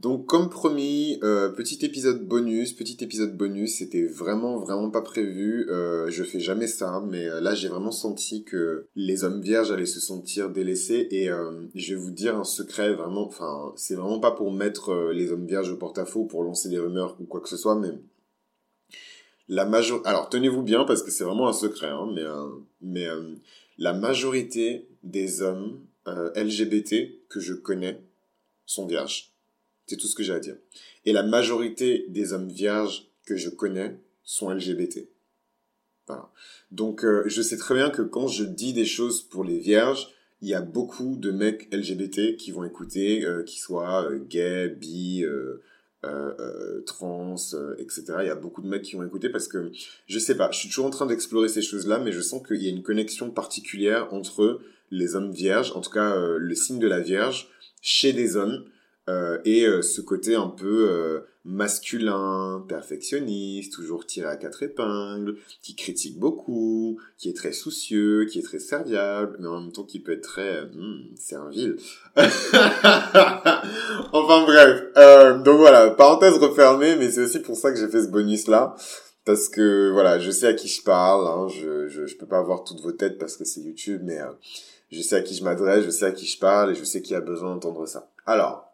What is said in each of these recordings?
Donc comme promis, euh, petit épisode bonus, petit épisode bonus, c'était vraiment vraiment pas prévu, euh, je fais jamais ça, mais euh, là j'ai vraiment senti que les hommes vierges allaient se sentir délaissés et je vais vous dire un secret vraiment, enfin c'est vraiment pas pour mettre les hommes vierges au porte-à-faux, pour lancer des rumeurs ou quoi que ce soit, mais la major... alors tenez-vous bien parce que c'est vraiment un secret, hein, mais, mais la majorité des hommes LGBT que je connais sont vierges. C'est tout ce que j'ai à dire. Et la majorité des hommes vierges que je connais sont LGBT. Donc euh, je sais très bien que quand je dis des choses pour les vierges, il y a beaucoup de mecs LGBT qui vont écouter, euh, qui soient euh, gays, bi, trans, etc. Il y a beaucoup de mecs qui vont écouter parce que je sais pas, je suis toujours en train d'explorer ces choses-là, mais je sens qu'il y a une connexion particulière entre les hommes vierges, en tout cas le signe de la vierge, chez des hommes euh, et euh, ce côté un peu euh, masculin, perfectionniste, toujours tiré à quatre épingles, qui critique beaucoup, qui est très soucieux, qui est très serviable, mais en même temps qui peut être très hmm, servile. enfin bref, donc voilà, parenthèse refermée, mais c'est aussi pour ça que j'ai fait ce bonus là. Parce que voilà, je sais à qui je parle, hein, je, je, je peux pas avoir toutes vos têtes parce que c'est YouTube, mais je sais à qui je m'adresse, je sais à qui je parle et je sais qui a besoin d'entendre ça. Alors,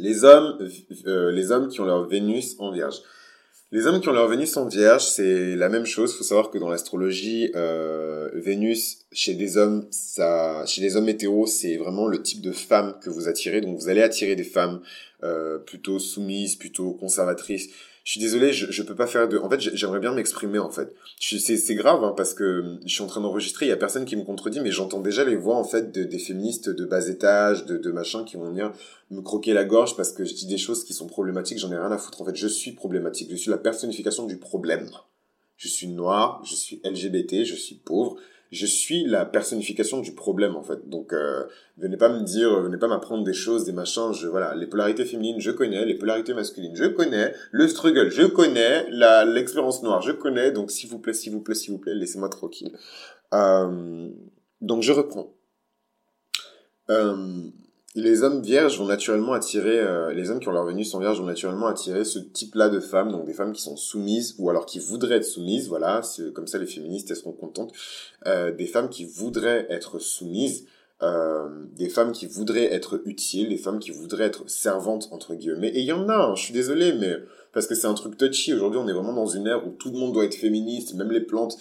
les hommes, euh, les hommes qui ont leur Vénus en Vierge. Les hommes qui ont leur Vénus en Vierge, c'est la même chose. Il faut savoir que dans l'astrologie, euh, Vénus chez des hommes, chez les hommes hétéros, c'est vraiment le type de femme que vous attirez. Donc vous allez attirer des femmes euh, plutôt soumises, plutôt conservatrices je suis désolé, je, je peux pas faire de... En fait, j'aimerais bien m'exprimer, en fait. C'est grave, hein, parce que je suis en train d'enregistrer, il y a personne qui me contredit, mais j'entends déjà les voix, en fait, de, des féministes de bas étage, de, de machin, qui vont venir me croquer la gorge parce que je dis des choses qui sont problématiques, j'en ai rien à foutre. En fait, je suis problématique, je suis la personnification du problème. Je suis noir, je suis LGBT, je suis pauvre, je suis la personnification du problème en fait. Donc euh, venez pas me dire, venez pas m'apprendre des choses, des machins. Je voilà, les polarités féminines, je connais, les polarités masculines, je connais, le struggle, je connais, l'expérience noire, je connais. Donc s'il vous plaît, s'il vous plaît, s'il vous plaît, laissez-moi tranquille. Euh, donc je reprends. Euh, les hommes vierges vont naturellement attirer, euh, les hommes qui ont leur Vénus en vierge vont naturellement attirer ce type-là de femmes, donc des femmes qui sont soumises, ou alors qui voudraient être soumises, voilà, c'est comme ça les féministes, elles seront contentes, euh, des femmes qui voudraient être soumises, euh, des femmes qui voudraient être utiles, des femmes qui voudraient être servantes, entre guillemets, et il y en a, hein, je suis désolé, mais parce que c'est un truc touchy, aujourd'hui on est vraiment dans une ère où tout le monde doit être féministe, même les plantes,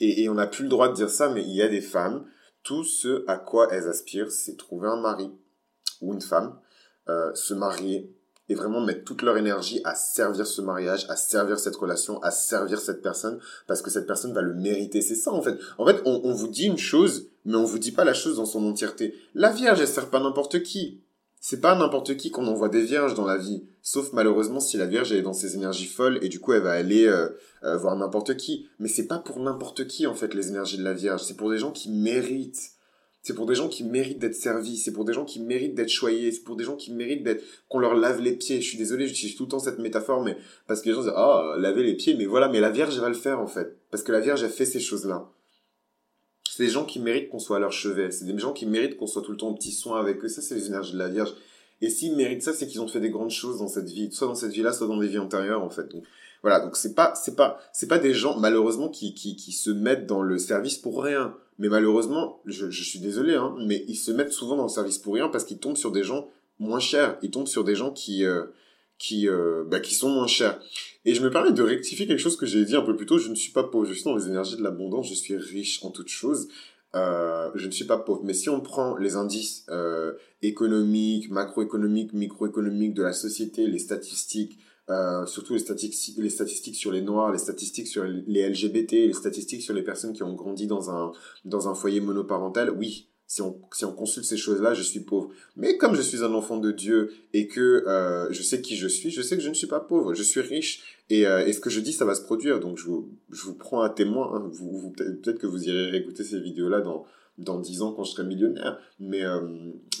et, et on n'a plus le droit de dire ça, mais il y a des femmes tout ce à quoi elles aspirent, c'est trouver un mari ou une femme, euh, se marier et vraiment mettre toute leur énergie à servir ce mariage, à servir cette relation, à servir cette personne, parce que cette personne va le mériter. C'est ça en fait. En fait, on, vous dit une chose, mais on vous dit pas la chose dans son entièreté. La Vierge, elle sert pas n'importe qui. C'est pas n'importe qui qu'on envoie des vierges dans la vie. Sauf malheureusement si la vierge est dans ses énergies folles et du coup elle va aller euh, euh, voir n'importe qui. Mais c'est pas pour n'importe qui en fait les énergies de la vierge. C'est pour des gens qui méritent. C'est pour des gens qui méritent d'être servis. C'est pour des gens qui méritent d'être choyés. C'est pour des gens qui méritent d'être qu'on leur lave les pieds. Je suis désolé, j'utilise tout le temps cette métaphore, mais parce que les gens disent ah laver les pieds, mais voilà, mais la vierge elle va le faire en fait parce que la vierge a fait ces choses là. C'est des gens qui méritent qu'on soit à leur chevet. C'est des gens qui méritent qu'on soit tout le temps au petit soin avec eux. Ça, c'est les énergies de la Vierge. Et s'ils méritent ça, c'est qu'ils ont fait des grandes choses dans cette vie, soit dans cette vie-là, soit dans des vies antérieures, en fait. Donc, voilà. Donc, c'est pas, c'est pas, c'est pas des gens, malheureusement, qui, qui, qui se mettent dans le service pour rien. Mais malheureusement, je, je suis désolé, hein, mais ils se mettent souvent dans le service pour rien parce qu'ils tombent sur des gens moins chers. Ils tombent sur des gens qui, euh, qui, euh, bah, qui sont moins chers. Et je me permets de rectifier quelque chose que j'ai dit un peu plus tôt. Je ne suis pas pauvre, je suis dans les énergies de l'abondance, je suis riche en toutes choses. Euh, je ne suis pas pauvre. Mais si on prend les indices euh, économiques, macroéconomiques, microéconomiques de la société, les statistiques, surtout les statistiques, les statistiques sur les noirs, les statistiques sur les LGBT, les statistiques sur les personnes qui ont grandi dans un dans un foyer monoparental, oui, si on, si on consulte ces choses-là, je suis pauvre. Mais comme je suis un enfant de Dieu et que euh, je sais qui je suis, je sais que je ne suis pas pauvre, je suis riche. Et, euh, et ce que je dis, ça va se produire. Donc je vous, je vous prends à témoin. Hein. Vous, Peut-être que vous irez réécouter ces vidéos-là dans, dans 10 ans quand je serai millionnaire. Mais, euh,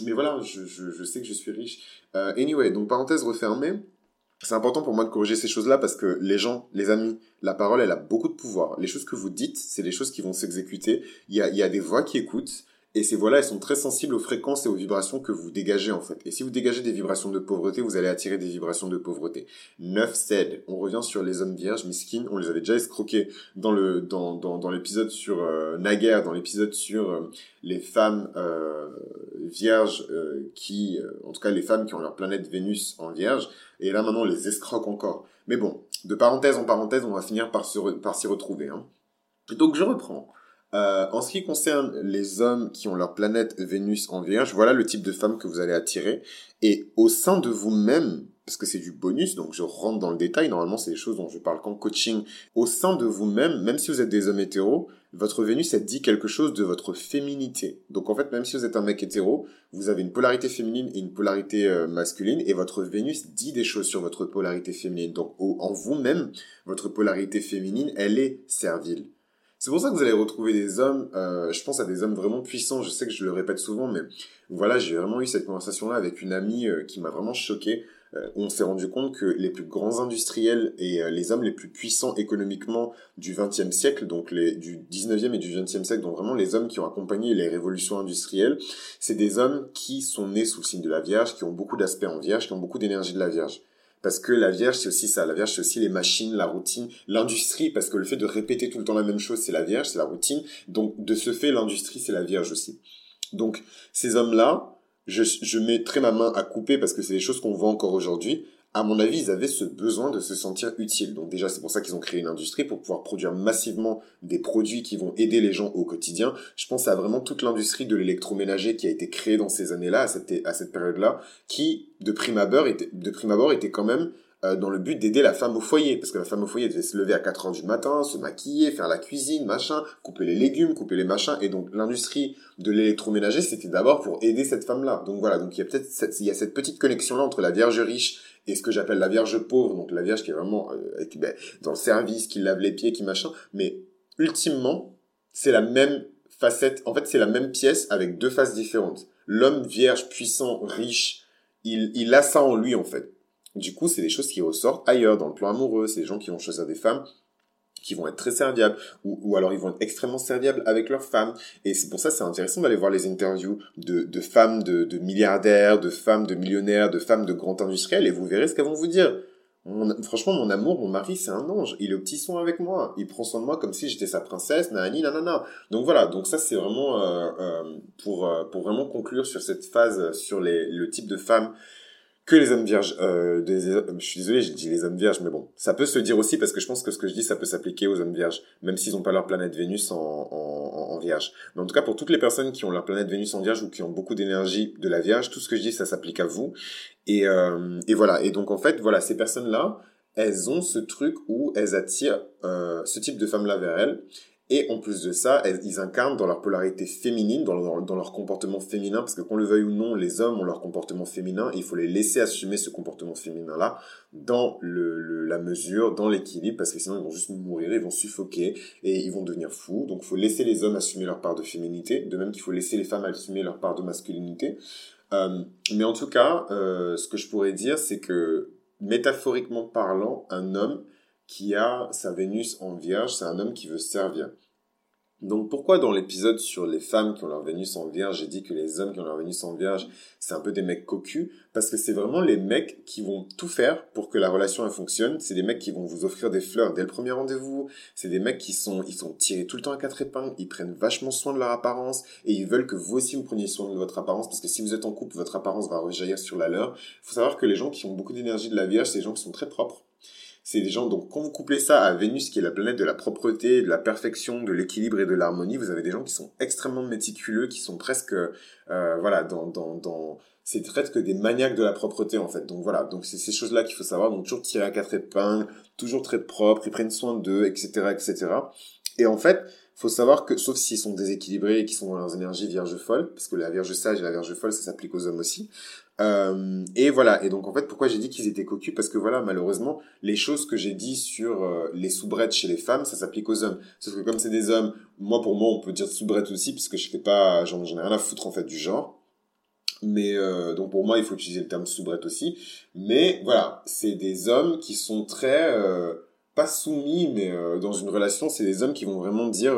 mais voilà, je, je, je, sais que je suis riche. Anyway, donc parenthèse refermée. C'est important pour moi de corriger ces choses-là parce que les gens, les amis, la parole, elle a beaucoup de pouvoir. Les choses que vous dites, c'est les choses qui vont s'exécuter. Il y a, il y a des voix qui écoutent Et ces voix-là, elles sont très sensibles aux fréquences et aux vibrations que vous dégagez en fait. Et si vous dégagez des vibrations de pauvreté, vous allez attirer des vibrations de pauvreté. 9 cède. On revient sur les hommes vierges, miskin. On les avait déjà escroqués dans le dans dans, dans l'épisode sur euh, dans l'épisode sur euh, les femmes euh, vierges euh, qui, en tout cas les femmes qui ont leur planète Vénus en vierge. Et là maintenant, on les escroque encore. Mais bon, de parenthèse en parenthèse, on va finir par se s'y retrouver. Hein. Donc je reprends. Euh, en ce qui concerne les hommes qui ont leur planète Vénus en Vierge, voilà le type de femme que vous allez attirer. Et au sein de vous-même, parce que c'est du bonus, donc je rentre dans le détail, normalement c'est des choses dont je parle qu'en coaching, au sein de vous-même, même si vous êtes des hommes hétéros, votre Vénus, elle dit quelque chose de votre féminité. Donc en fait, même si vous êtes un mec hétéro, vous avez une polarité féminine et une polarité euh, masculine, et votre Vénus dit des choses sur votre polarité féminine. Donc en vous-même, votre polarité féminine, elle est servile. C'est pour ça que vous allez retrouver des hommes, euh, je pense à des hommes vraiment puissants, je sais que je le répète souvent, mais voilà, j'ai vraiment eu cette conversation-là avec une amie euh, qui m'a vraiment choqué. Euh, on s'est rendu compte que les plus grands industriels et les hommes les plus puissants économiquement du XXe siècle, donc les, du XIXe et du XXe siècle, donc vraiment les hommes qui ont accompagné les révolutions industrielles, c'est des hommes qui sont nés sous le signe de la Vierge, qui ont beaucoup d'aspects en Vierge, qui ont beaucoup d'énergie de la Vierge. Parce que la Vierge, c'est aussi ça. La Vierge, c'est aussi les machines, la routine, l'industrie, parce que le fait de répéter tout le temps la même chose, c'est la Vierge, c'est la routine. Donc, de ce fait, l'industrie, c'est la Vierge aussi. Donc, ces hommes-là, je, je mettrai ma main à couper parce que c'est des choses qu'on voit encore aujourd'hui à mon avis, ils avaient ce besoin de se sentir utiles. Donc déjà, c'est pour ça qu'ils ont créé une industrie pour pouvoir produire massivement des produits qui vont aider les gens au quotidien. Je pense à vraiment toute l'industrie de l'électroménager qui a été créée dans ces années-là, à cette, période-là, qui, de prime abord, était quand même euh, dans le but d'aider la femme au foyer. Parce que la femme au foyer devait se lever à 4 heures du matin, se maquiller, faire la cuisine, machin, couper les légumes, couper les machins. Et donc, l'industrie de l'électroménager, c'était d'abord pour aider cette femme-là. Donc voilà, donc il y a peut-être il y a cette petite connexion-là entre la Vierge riche et ce que j'appelle la Vierge pauvre, donc la Vierge qui est vraiment euh, ben, dans le service, qui lave les pieds, qui machin, mais ultimement, c'est la même facette, en fait c'est la même pièce avec deux faces différentes. L'homme vierge, puissant, riche, il, il a ça en lui en fait. Du coup, c'est des choses qui ressortent ailleurs, dans le plan amoureux, c'est des gens qui vont choisir des femmes qui vont être très serviables ou, ou alors ils vont être extrêmement serviables avec leurs femmes. Et c'est pour ça c'est intéressant d'aller voir les interviews de, de femmes de, de, milliardaires de femmes de millionnaires de femmes de grands industriels et vous verrez ce qu'elles vont vous dire. Franchement mon amour mon mari c'est un ange. Il est au petit soin avec moi. Il prend soin de moi comme si j'étais sa princesse nanani nanana. Donc voilà. Donc ça c'est vraiment euh, euh, pour euh, pour vraiment conclure sur cette phase sur les, le type de femme que les hommes vierges. Euh, je suis désolé, j'ai dit les hommes vierges, mais bon, ça peut se dire aussi parce que je pense que ce que je dis, ça peut s'appliquer aux hommes vierges, même s'ils n'ont pas leur planète Vénus en, en, en, vierge. Mais en tout cas, pour toutes les personnes qui ont leur planète Vénus en vierge ou qui ont beaucoup d'énergie de la vierge, tout ce que je dis, ça s'applique à vous. Et, euh, et voilà. Et donc en fait, voilà, ces personnes-là, elles ont ce truc où elles attirent euh, ce type de femmes-là vers elles. Et en plus de ça, ils incarnent dans leur polarité féminine, dans leur, dans leur comportement féminin, parce que qu'on le veuille ou non, les hommes ont leur comportement féminin, il faut les laisser assumer ce comportement féminin-là dans le, la mesure, dans l'équilibre, parce que sinon ils vont juste mourir, ils vont suffoquer, et ils vont devenir fous. Donc il faut laisser les hommes assumer leur part de féminité, de même qu'il faut laisser les femmes assumer leur part de masculinité. Euh, mais en tout cas, euh, ce que je pourrais dire, c'est que métaphoriquement parlant, un homme qui a sa Vénus en vierge, c'est un homme qui veut servir. Donc pourquoi dans l'épisode sur les femmes qui ont leur Vénus en vierge, j'ai dit que les hommes qui ont leur Vénus en vierge, c'est un peu des mecs cocus? Parce que c'est vraiment les mecs qui vont tout faire pour que la relation elle fonctionne. C'est des mecs qui vont vous offrir des fleurs dès le premier rendez-vous. C'est des mecs qui sont, ils sont tirés tout le temps à quatre épingles. Ils prennent vachement soin de leur apparence et ils veulent que vous aussi vous preniez soin de votre apparence parce que si vous êtes en couple, votre apparence va rejaillir sur la leur. Il faut savoir que les gens qui ont beaucoup d'énergie de la vierge, c'est des gens qui sont très propres c'est des gens, donc quand vous couplez ça à Vénus, qui est la planète de la propreté, de la perfection, de l'équilibre et de l'harmonie, vous avez des gens qui sont extrêmement méticuleux, qui sont presque, euh, voilà, dans, dans, dans, c'est presque des maniaques de la propreté en fait. Donc voilà, donc c'est ces choses-là qu'il faut savoir. Donc toujours tirer à quatre épingles, toujours très propre, ils prennent soin d'eux, etc., etc. Et en fait, faut savoir que, sauf s'ils sont déséquilibrés et qu'ils sont dans leurs énergies vierge folle, parce que la vierge sage et la vierge folle, ça s'applique aux hommes aussi, euh, et voilà. Et donc en fait, pourquoi j'ai dit qu'ils étaient cocus? Parce que voilà, malheureusement, les choses que j'ai dit sur euh, les soubrettes chez les femmes, ça s'applique aux hommes. Sauf que comme c'est des hommes, moi pour moi, on peut dire soubrette aussi, puisque je fais pas, j'en ai rien à foutre en fait du genre. Mais euh, donc pour moi, il faut utiliser le terme soubrette aussi. Mais voilà, c'est des hommes qui sont très pas soumis, mais dans une relation, c'est des hommes qui vont vraiment dire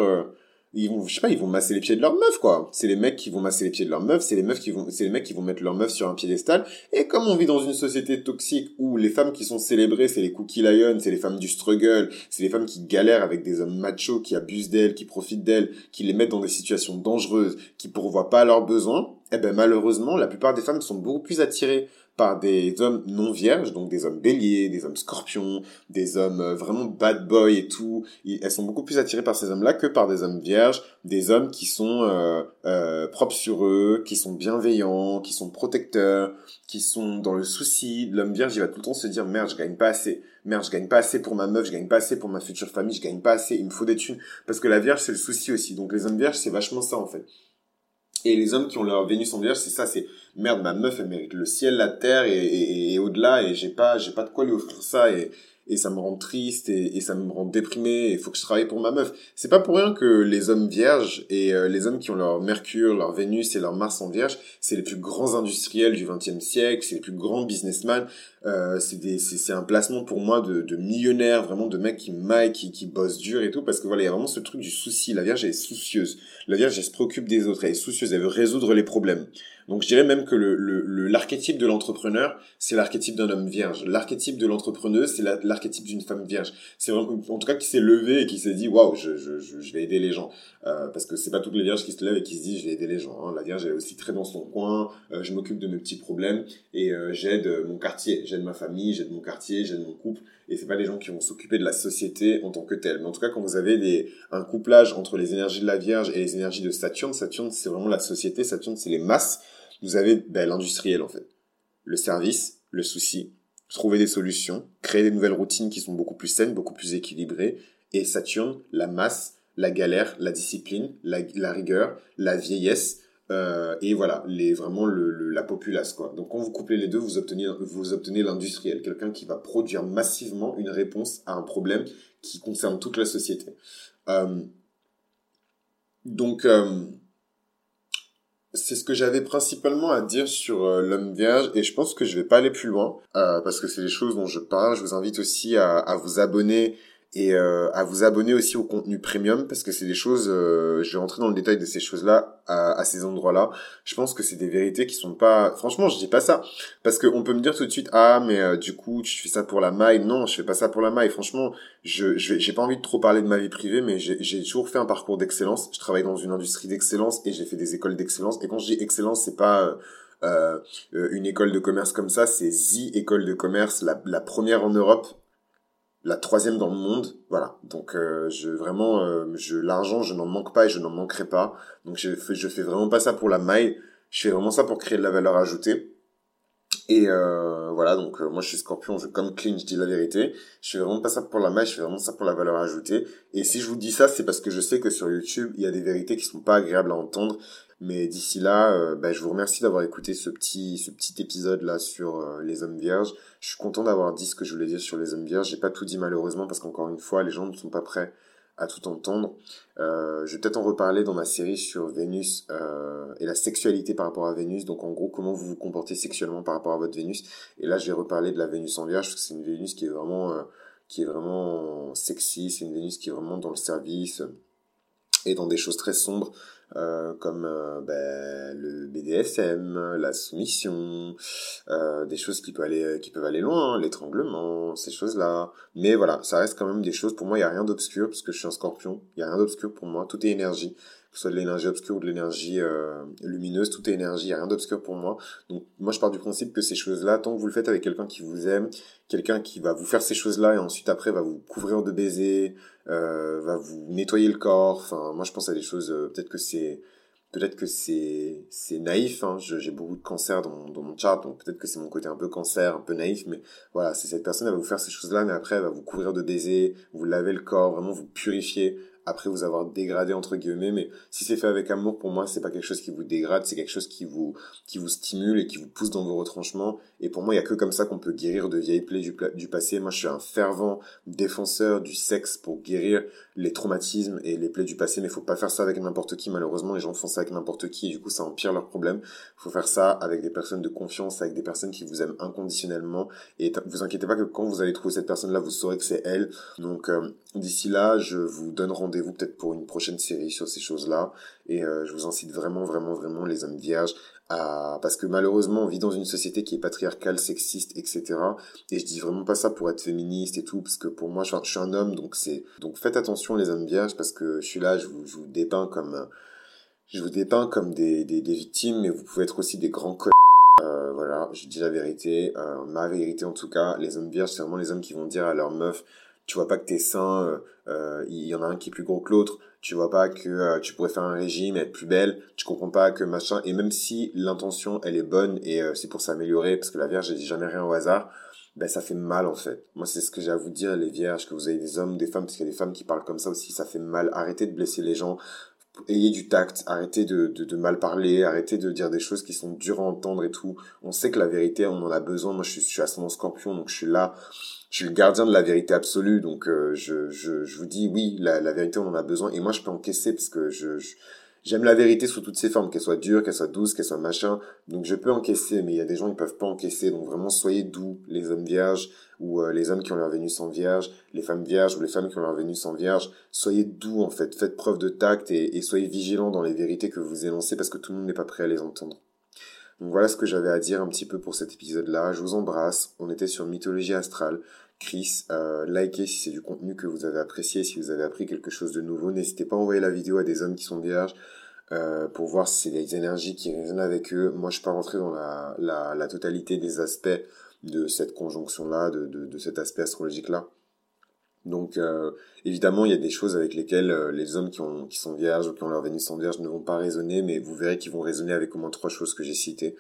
ils vont, je sais pas, ils vont masser les pieds de leur meuf, quoi. C'est les mecs qui vont masser les pieds de leur meuf, c'est les meufs qui vont, c'est les mecs qui vont mettre leur meuf sur un piédestal. Et comme on vit dans une société toxique où les femmes qui sont célébrées, c'est les cookie lions, c'est les femmes du struggle, c'est les femmes qui galèrent avec des hommes machos, qui abusent d'elles, qui profitent d'elles, qui les mettent dans des situations dangereuses, qui pourvoient pas à leurs besoins, eh ben, malheureusement, la plupart des femmes sont beaucoup plus attirées par des hommes non vierges, donc des hommes béliers, des hommes scorpions, des hommes euh, vraiment bad boy et tout. elles sont beaucoup plus attirées par ces hommes-là que par des hommes vierges, des hommes qui sont euh, euh, propres sur eux, qui sont bienveillants, qui sont protecteurs, qui sont dans le souci. L'homme vierge, il va tout le temps se dire merde, je gagne pas assez. Merde, je gagne pas assez pour ma meuf, je gagne pas assez pour ma future famille, je gagne pas assez, il me faut des thunes. Parce que la vierge, c'est le souci aussi. Donc les hommes vierges, c'est vachement ça en fait. Et les hommes qui ont leur Vénus en vierge, c'est ça, c'est merde, ma meuf, elle mérite le ciel, la terre et, au-delà, et j'ai pas, j'ai pas de quoi lui offrir ça, et, ça me rend triste et, et ça me rend déprimé il faut que je travaille pour ma meuf. C'est pas pour rien que les hommes vierges et euh, les hommes qui ont leur Mercure, leur Vénus et leur Mars en vierge, c'est les plus grands industriels du XXe siècle, c'est les plus grands businessmen. Euh, c'est un placement pour moi de, millionnaires, vraiment de mecs qui maillent, qui, qui bossent dur et tout, parce que voilà, il y a vraiment ce truc du souci. La Vierge elle est soucieuse. La Vierge elle se préoccupe des autres, elle est soucieuse, elle veut résoudre les problèmes. Donc je dirais même que le l'archétype de l'entrepreneur, c'est l'archétype d'un homme vierge. L'archétype de l'entrepreneuse, c'est l'archétype d'une femme vierge. C'est en tout cas, qui s'est levé et qui s'est dit, waouh, je, je, vais aider les gens. Euh, parce que c'est pas toutes les vierges qui se lèvent et qui se disent, je vais aider les gens. Hein. La vierge, elle est aussi très dans son coin. Euh, je m'occupe de mes petits problèmes et j'aide mon quartier, j'aide ma famille, j'aide mon quartier, j'aide mon couple. Et c'est pas des gens qui vont s'occuper de la société en tant que telle. Mais en tout cas, quand vous avez un couplage entre les énergies de la Vierge et les énergies de Saturne, Saturne, c'est vraiment la société. Saturne, c'est les masses vous avez ben, l'industriel en fait. Le service, le souci, trouver des solutions, créer des nouvelles routines qui sont beaucoup plus saines, beaucoup plus équilibrées. Et Saturne, la masse, la galère, la discipline, la, rigueur, la vieillesse. Euh, et voilà, les, vraiment le, la populace quoi. Donc quand vous couplez les deux, vous obtenez vous obtenez l'industriel, quelqu'un qui va produire massivement une réponse à un problème qui concerne toute la société. Euh, donc euh, c'est ce que j'avais principalement à dire sur euh, l'homme vierge et je pense que je vais pas aller plus loin euh, parce que c'est les choses dont je parle. Je vous invite aussi à, à vous abonner et euh, à vous abonner aussi au contenu premium parce que c'est des choses euh, je vais rentrer dans le détail de ces choses là à, à ces endroits là je pense que c'est des vérités qui sont pas franchement je dis pas ça parce que on peut me dire tout de suite ah mais euh, du coup tu fais ça pour la maille. Non je fais pas ça pour la maille. Franchement je j'ai pas envie de trop parler de ma vie privée mais j'ai toujours fait un parcours d'excellence. Je travaille dans une industrie d'excellence et j'ai fait des écoles d'excellence. Et quand je dis excellence c'est pas euh, une école de commerce comme ça, c'est The École de commerce, la, la première en Europe la troisième dans le monde, voilà. Donc euh, vraiment, euh, l'argent, je n'en manque pas et je n'en manquerai pas. Donc je fais, je fais vraiment pas ça pour la maille. Je fais vraiment ça pour créer de la valeur ajoutée. Et euh, voilà, donc moi je suis Scorpion, je comme clean, je dis la vérité. Je fais vraiment pas ça pour la maille, je fais vraiment ça pour la valeur ajoutée. Et si je vous dis ça, c'est parce que je sais que sur YouTube, il y a des vérités qui sont pas agréables à entendre. Mais d'ici là, euh, bah, je vous remercie d'avoir écouté ce petit, ce petit épisode là sur euh, les hommes vierges. Je suis content d'avoir dit ce que je voulais dire sur les hommes vierges. J'ai pas tout dit malheureusement parce qu'encore une fois, les gens ne sont pas prêts à tout entendre. Euh, je vais peut-être en reparler dans ma série sur Vénus et la sexualité par rapport à Vénus. Donc en gros, comment vous vous comportez sexuellement par rapport à votre Vénus. Et là, je vais reparler de la Vénus en Vierge parce que c'est une Vénus qui est vraiment, qui est vraiment sexy. C'est une Vénus qui est vraiment dans le service et dans des choses très sombres. Euh, comme euh, ben, le BDSM, la soumission, euh, des choses qui peuvent aller qui peuvent aller loin, hein, l'étranglement, ces choses-là. Mais voilà, ça reste quand même des choses. Pour moi, il y a rien d'obscur parce que je suis un Scorpion. Il y a rien d'obscur pour moi. Tout est énergie, que soit de l'énergie obscure ou de l'énergie lumineuse. Tout est énergie. A rien d'obscur pour moi. Donc moi, je pars du principe que ces choses-là, tant que vous le faites avec quelqu'un qui vous aime, quelqu'un qui va vous faire ces choses-là et ensuite après va vous couvrir de baisers, euh, va vous nettoyer le corps. Enfin, moi je pense à des choses. Euh, peut-être que c'est peut-être que c'est c'est naïf. Hein. J'ai beaucoup de cancer dans, dans mon chart, donc peut-être que c'est mon côté un peu cancer, un peu naïf. Mais voilà, c'est cette personne elle va vous faire ces choses-là, mais après elle va vous couvrir de baisers, vous laver le corps, vraiment vous purifier après vous avoir dégradé entre guillemets mais si c'est fait avec amour pour moi c'est pas quelque chose qui vous dégrade c'est quelque chose qui vous qui vous stimule et qui vous pousse dans vos retranchements. Et pour moi il y a que comme ça qu'on peut guérir de vieilles plaies du, passé. Moi je suis un fervent défenseur du sexe pour guérir les traumatismes et les plaies du passé mais faut pas faire ça avec n'importe qui malheureusement. Les gens font ça avec n'importe qui et du coup ça empire leurs problèmes. Faut faire ça avec des personnes de confiance avec des personnes qui vous aiment inconditionnellement. Et vous inquiétez pas que quand vous allez trouver cette personne là vous saurez que c'est elle. Donc euh, d'ici là je vous donne rendez rendez-vous peut-être pour une prochaine série sur ces choses-là. Et je vous incite vraiment, vraiment, vraiment les hommes vierges à... Parce que malheureusement, on vit dans une société qui est patriarcale, sexiste, etc. Et je dis vraiment pas ça pour être féministe et tout, parce que pour moi, je suis un, homme, donc c'est... Donc faites attention les hommes vierges, parce que je suis là, je vous, dépeins comme... Je vous dépeins comme des, victimes, mais vous pouvez être aussi des grands euh, voilà, je dis la vérité, euh, ma vérité en tout cas, les hommes vierges, c'est vraiment les hommes qui vont dire à leur meuf, tu vois pas que t'es sain, euh, euh, il y en a un qui est plus gros que l'autre, tu vois pas que tu pourrais faire un régime, être plus belle, tu comprends pas que machin, et même si l'intention elle est bonne et c'est pour s'améliorer, parce que la vierge elle dit jamais rien au hasard, ben ça fait mal en fait. Moi c'est ce que j'ai à vous dire les vierges, que vous avez des hommes, des femmes, parce qu'il y a des femmes qui parlent comme ça aussi, ça fait mal. Arrêtez de blesser les gens, ayez du tact, arrêtez de, de, mal parler, arrêtez de dire des choses qui sont dures à entendre et tout. On sait que la vérité, on en a besoin. Moi, je suis, je suis ascendant scorpion, donc je suis là. Je suis le gardien de la vérité absolue, donc euh, je, je, je vous dis oui, la, la vérité, on en a besoin. Et moi, je peux encaisser parce que je, j'aime la vérité sous toutes ses formes, qu'elle soit dure, qu'elle soit douce, qu'elle soit machin. Donc je peux encaisser, mais il y a des gens qui peuvent pas encaisser. Donc vraiment, soyez doux, les hommes vierges ou euh, les hommes qui ont leur Vénus en vierge, les femmes vierges ou les femmes qui ont leur Vénus en vierge. Soyez doux en fait, faites preuve de tact et, et soyez vigilants dans les vérités que vous énoncez parce que tout le monde n'est pas prêt à les entendre. Donc voilà ce que j'avais à dire un petit peu pour cet épisode-là. Je vous embrasse. On était sur Mythologie Astrale. Chris, euh, likez si c'est du contenu que vous avez apprécié, si vous avez appris quelque chose de nouveau. N'hésitez pas à envoyer la vidéo à des hommes qui sont vierges euh, pour voir si c'est des énergies qui résonnent avec eux. Moi, je suis pas rentré dans la, la, la totalité des aspects de cette conjonction-là, de, de, de, cet aspect astrologique-là. Donc, euh, évidemment, il y a des choses avec lesquelles euh, les hommes qui, ont, qui sont vierges ou qui ont leur Vénus en vierge ne vont pas raisonner, mais vous verrez qu'ils vont raisonner avec au moins trois choses que j'ai citées.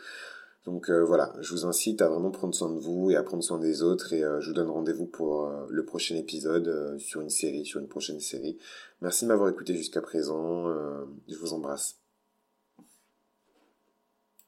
Donc euh, voilà, je vous incite à vraiment prendre soin de vous et à prendre soin des autres et je vous donne rendez-vous pour le prochain épisode sur une série, sur une prochaine série. Merci de m'avoir écouté jusqu'à présent, je vous embrasse.